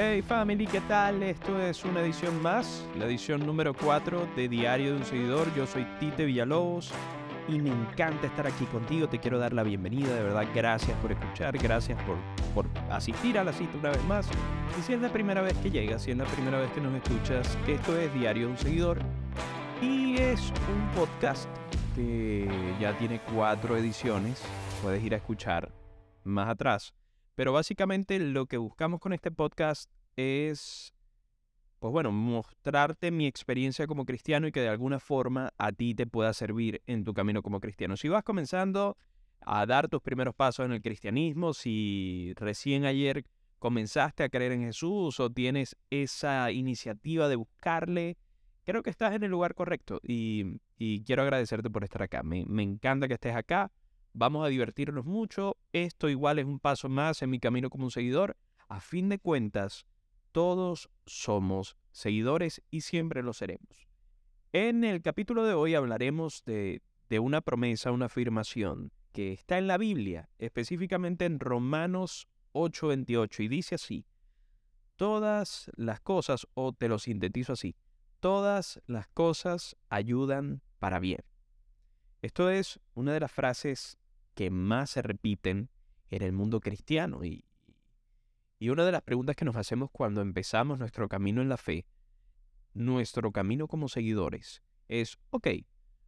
Hey family, ¿qué tal? Esto es una edición más, la edición número 4 de Diario de un Seguidor. Yo soy Tite Villalobos y me encanta estar aquí contigo. Te quiero dar la bienvenida, de verdad, gracias por escuchar, gracias por, por asistir a la cita una vez más. Y si es la primera vez que llegas, si es la primera vez que nos escuchas, esto es Diario de un Seguidor y es un podcast que ya tiene cuatro ediciones. Puedes ir a escuchar más atrás. Pero básicamente lo que buscamos con este podcast es, pues bueno, mostrarte mi experiencia como cristiano y que de alguna forma a ti te pueda servir en tu camino como cristiano. Si vas comenzando a dar tus primeros pasos en el cristianismo, si recién ayer comenzaste a creer en Jesús o tienes esa iniciativa de buscarle, creo que estás en el lugar correcto y, quiero agradecerte por estar acá. Me, me encanta que estés acá vamos a divertirnos mucho, esto igual es un paso más en mi camino como un seguidor. A fin de cuentas, todos somos seguidores y siempre lo seremos. En el capítulo de hoy hablaremos de, una promesa, una afirmación que está en la Biblia, específicamente en Romanos 8:28, y dice así, todas las cosas, o te lo sintetizo así, todas las cosas ayudan para bien. Esto es una de las frases que más se repiten en el mundo cristiano. Y, y una de las preguntas que nos hacemos cuando empezamos nuestro camino en la fe, nuestro camino como seguidores, es, ok,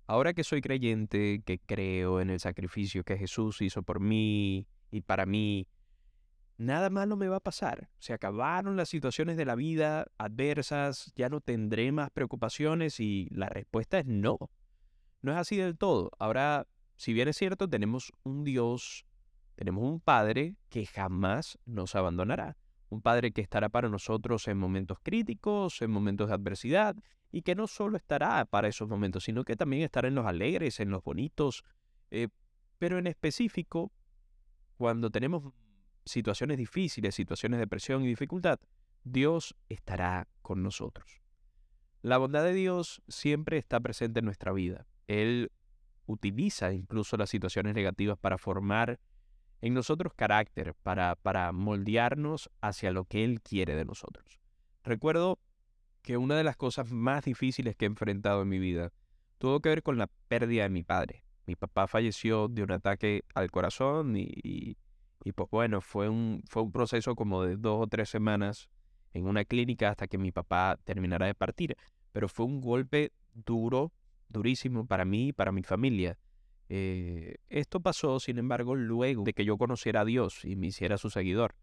ahora que soy creyente, que creo en el sacrificio que Jesús hizo por mí y para mí, nada malo me va a pasar. Se acabaron las situaciones de la vida adversas, ya no tendré más preocupaciones y la respuesta es no. No es así del todo. Ahora si bien es cierto, tenemos un Dios, tenemos un Padre que jamás nos abandonará. Un Padre que estará para nosotros en momentos críticos, en momentos de adversidad, y que no solo estará para esos momentos, sino que también estará en los alegres, en los bonitos, eh, pero en específico, cuando tenemos situaciones difíciles, situaciones de presión y dificultad, Dios estará con nosotros. La bondad de Dios siempre está presente en nuestra vida. Él utiliza incluso las situaciones negativas para formar en nosotros carácter, para, para moldearnos hacia lo que Él quiere de nosotros. Recuerdo que una de las cosas más difíciles que he enfrentado en mi vida tuvo que ver con la pérdida de mi padre. Mi papá falleció de un ataque al corazón y, y, pues bueno, fue un, fue un proceso como de dos o tres semanas en una clínica hasta que mi papá terminara de partir. Pero fue un golpe duro durísimo para mí y para mi familia. Eh, esto pasó, sin embargo, luego de que yo conociera a Dios y me hiciera su seguidor.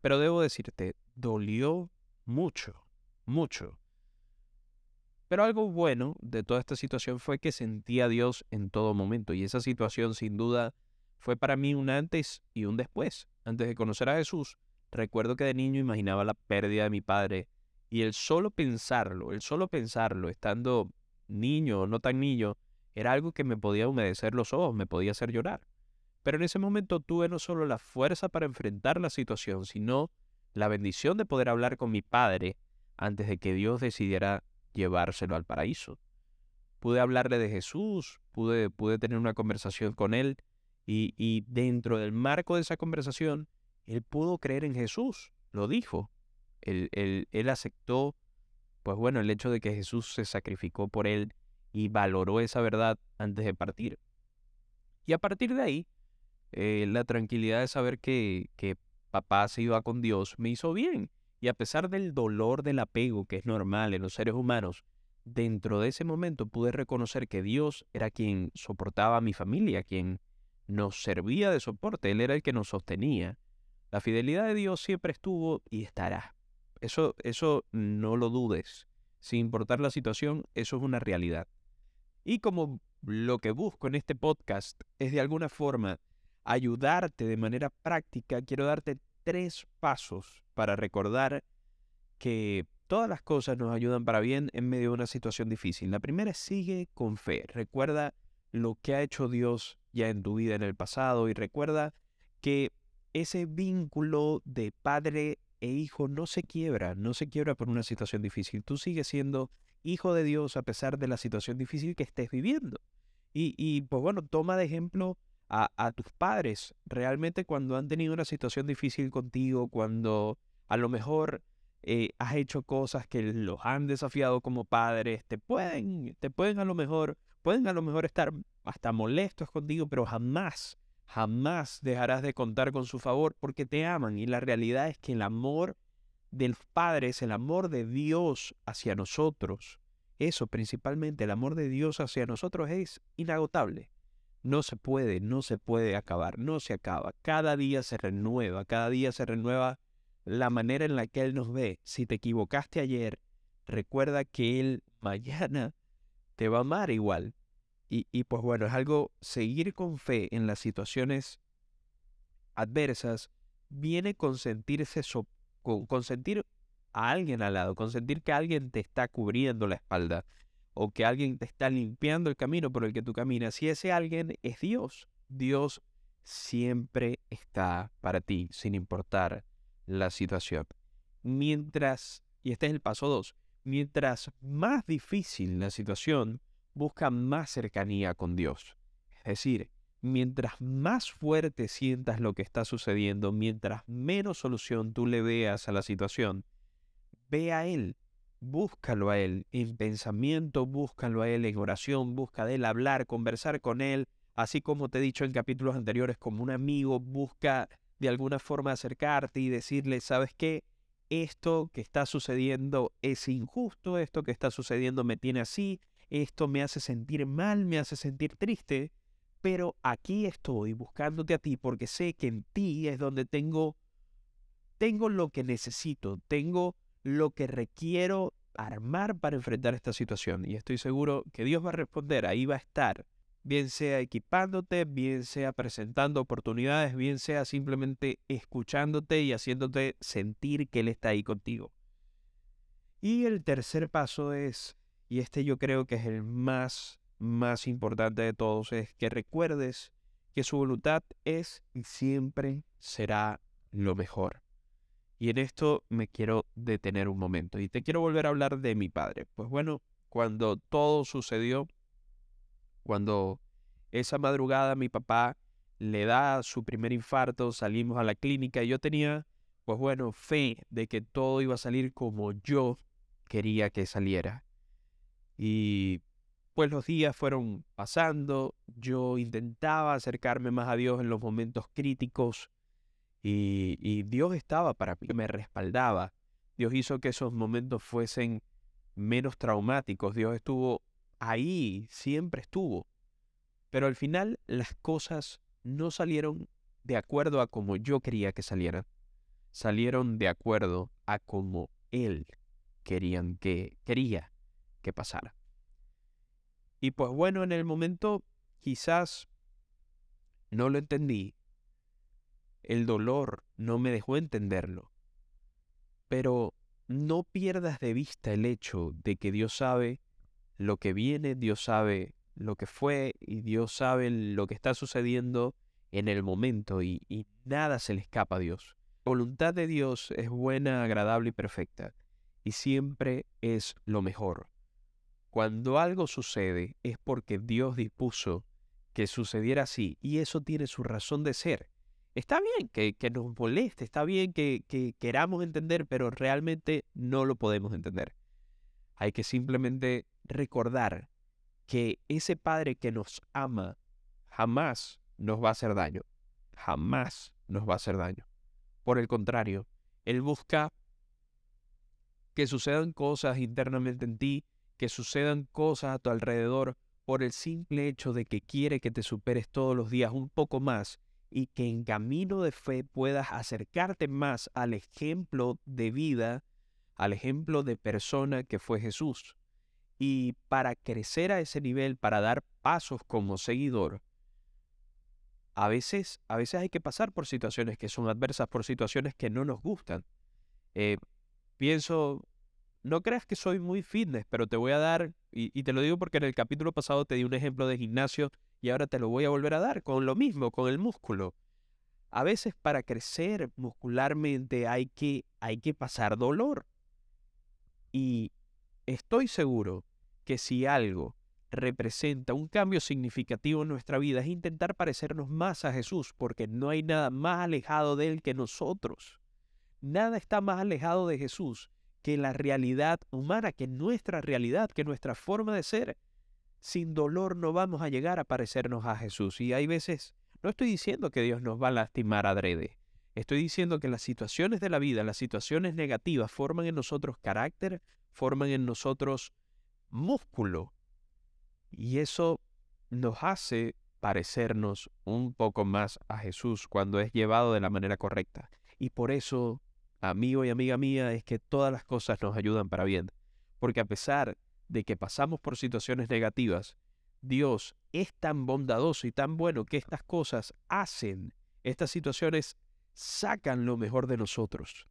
Pero debo decirte, dolió mucho, mucho. Pero algo bueno de toda esta situación fue que sentí a Dios en todo momento y esa situación sin duda fue para mí un antes y un después. Antes de conocer a Jesús, recuerdo que de niño imaginaba la pérdida de mi padre y el solo pensarlo, el solo pensarlo, estando niño o no tan niño, era algo que me podía humedecer los ojos, me podía hacer llorar. Pero en ese momento tuve no solo la fuerza para enfrentar la situación, sino la bendición de poder hablar con mi padre antes de que Dios decidiera llevárselo al paraíso. Pude hablarle de Jesús, pude, pude tener una conversación con él y, y dentro del marco de esa conversación, él pudo creer en Jesús, lo dijo. Él, él, él aceptó pues bueno, el hecho de que Jesús se sacrificó por él y valoró esa verdad antes de partir. Y a partir de ahí, eh, la tranquilidad de saber que, que papá se iba con Dios me hizo bien. Y a pesar del dolor del apego que es normal en los seres humanos, dentro de ese momento pude reconocer que Dios era quien soportaba a mi familia, quien nos servía de soporte, Él era el que nos sostenía. La fidelidad de Dios siempre estuvo y estará. Eso, eso no lo dudes. Sin importar la situación, eso es una realidad. Y como lo que busco en este podcast es de alguna forma ayudarte de manera práctica, quiero darte tres pasos para recordar que todas las cosas nos ayudan para bien en medio de una situación difícil. La primera es sigue con fe. Recuerda lo que ha hecho Dios ya en tu vida en el pasado y recuerda que ese vínculo de padre e hijo no se quiebra, no se quiebra por una situación difícil. Tú sigues siendo hijo de Dios a pesar de la situación difícil que estés viviendo. Y, pues bueno, toma de ejemplo a, a tus padres. Realmente cuando han tenido una situación difícil contigo, cuando a lo mejor eh, has hecho cosas que los han desafiado como padres, te pueden, te pueden a lo mejor, pueden a lo mejor estar hasta molestos contigo, pero jamás, jamás dejarás de contar con su favor porque te aman. Y la realidad es que el amor de los padres, el amor de Dios hacia nosotros, eso principalmente, el amor de Dios hacia nosotros es inagotable. No se puede, no se puede acabar, no se acaba. Cada día se renueva, cada día se renueva la manera en la que Él nos ve. Si te equivocaste ayer, recuerda que Él mañana te va a amar igual. Y, pues bueno, es algo, seguir con fe en las situaciones adversas viene con sentirse, con, con sentir a alguien al lado, con sentir que alguien te está cubriendo la espalda o que alguien te está limpiando el camino por el que tú caminas. Y ese alguien es Dios. Dios siempre está para ti, sin importar la situación. Mientras, y este es el paso 2, mientras más difícil la situación, busca más cercanía con Dios. Es decir, mientras más fuerte sientas lo que está sucediendo, mientras menos solución tú le veas a la situación, ve a Él, búscalo a Él en pensamiento, búscalo a Él en oración, busca de Él hablar, conversar con Él, así como te he dicho en capítulos anteriores, como un amigo, busca de alguna forma acercarte y decirle, ¿sabes qué? Esto que está sucediendo es injusto, esto que está sucediendo me tiene así, esto me hace sentir mal, me hace sentir triste, pero aquí estoy buscándote a ti porque sé que en ti es donde tengo tengo lo que necesito, tengo lo que requiero armar para enfrentar esta situación y estoy seguro que Dios va a responder, ahí va a estar bien sea equipándote, bien sea presentando oportunidades, bien sea simplemente escuchándote y haciéndote sentir que Él está ahí contigo. Y el tercer paso es, y este yo creo que es el más, más importante de todos, es que recuerdes que su voluntad es y siempre será lo mejor. Y en esto me quiero detener un momento y te quiero volver a hablar de mi padre. Pues bueno, cuando todo sucedió, cuando esa madrugada mi papá le da su primer infarto, salimos a la clínica y yo tenía, pues bueno, fe de que todo iba a salir como yo quería que saliera. Y pues los días fueron pasando, yo intentaba acercarme más a Dios en los momentos críticos y, y Dios estaba para mí, me respaldaba. Dios hizo que esos momentos fuesen menos traumáticos. Dios estuvo ahí, siempre estuvo. Pero al final las cosas no salieron de acuerdo a como yo quería que salieran. Salieron de acuerdo a como él querían que quería que pasara. Y pues bueno, en el momento quizás no lo entendí. El dolor no me dejó entenderlo. Pero no pierdas de vista el hecho de que Dios sabe lo que viene, Dios sabe lo que fue y Dios sabe lo que está sucediendo en el momento y, nada se le escapa a Dios. La voluntad de Dios es buena, agradable y perfecta y siempre es lo mejor. Cuando algo sucede es porque Dios dispuso que sucediera así y eso tiene su razón de ser. Está bien que, nos moleste, está bien que queramos entender, pero realmente no lo podemos entender. Hay que simplemente recordar que ese Padre que nos ama jamás nos va a hacer daño. Jamás nos va a hacer daño. Por el contrario, Él busca que sucedan cosas internamente en ti, que sucedan cosas a tu alrededor por el simple hecho de que quiere que te superes todos los días un poco más y que en camino de fe puedas acercarte más al ejemplo de vida, al ejemplo de persona que fue Jesús. Y para crecer a ese nivel, para dar pasos como seguidor, a veces, a veces hay que pasar por situaciones que son adversas, por situaciones que no nos gustan. Eh, pienso, no creas que soy muy fitness, pero te voy a dar, y, te lo digo porque en el capítulo pasado te di un ejemplo de gimnasio y ahora te lo voy a volver a dar con lo mismo, con el músculo. A veces para crecer muscularmente hay que, hay que pasar dolor. Y estoy seguro que si algo representa un cambio significativo en nuestra vida es intentar parecernos más a Jesús, porque no hay nada más alejado de Él que nosotros. nada está más alejado de Jesús que la realidad humana, que nuestra realidad, que nuestra forma de ser. Sin dolor no vamos a llegar a parecernos a Jesús. Y hay veces, no estoy diciendo que Dios nos va a lastimar adrede. Estoy diciendo que las situaciones de la vida, las situaciones negativas, forman en nosotros carácter, forman en nosotros músculo. Y eso nos hace parecernos un poco más a Jesús cuando es llevado de la manera correcta. Y por eso, amigo y amiga mía, es que todas las cosas nos ayudan para bien. Porque a pesar de que pasamos por situaciones negativas, Dios es tan bondadoso y tan bueno que estas cosas hacen, estas situaciones sacan lo mejor de nosotros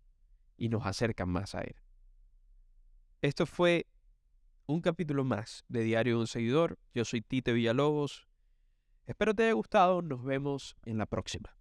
y nos acercan más a Él. Esto fue un capítulo más de Diario de un Seguidor. Yo soy Tite Villalobos. Espero te haya gustado. Nos vemos en la próxima.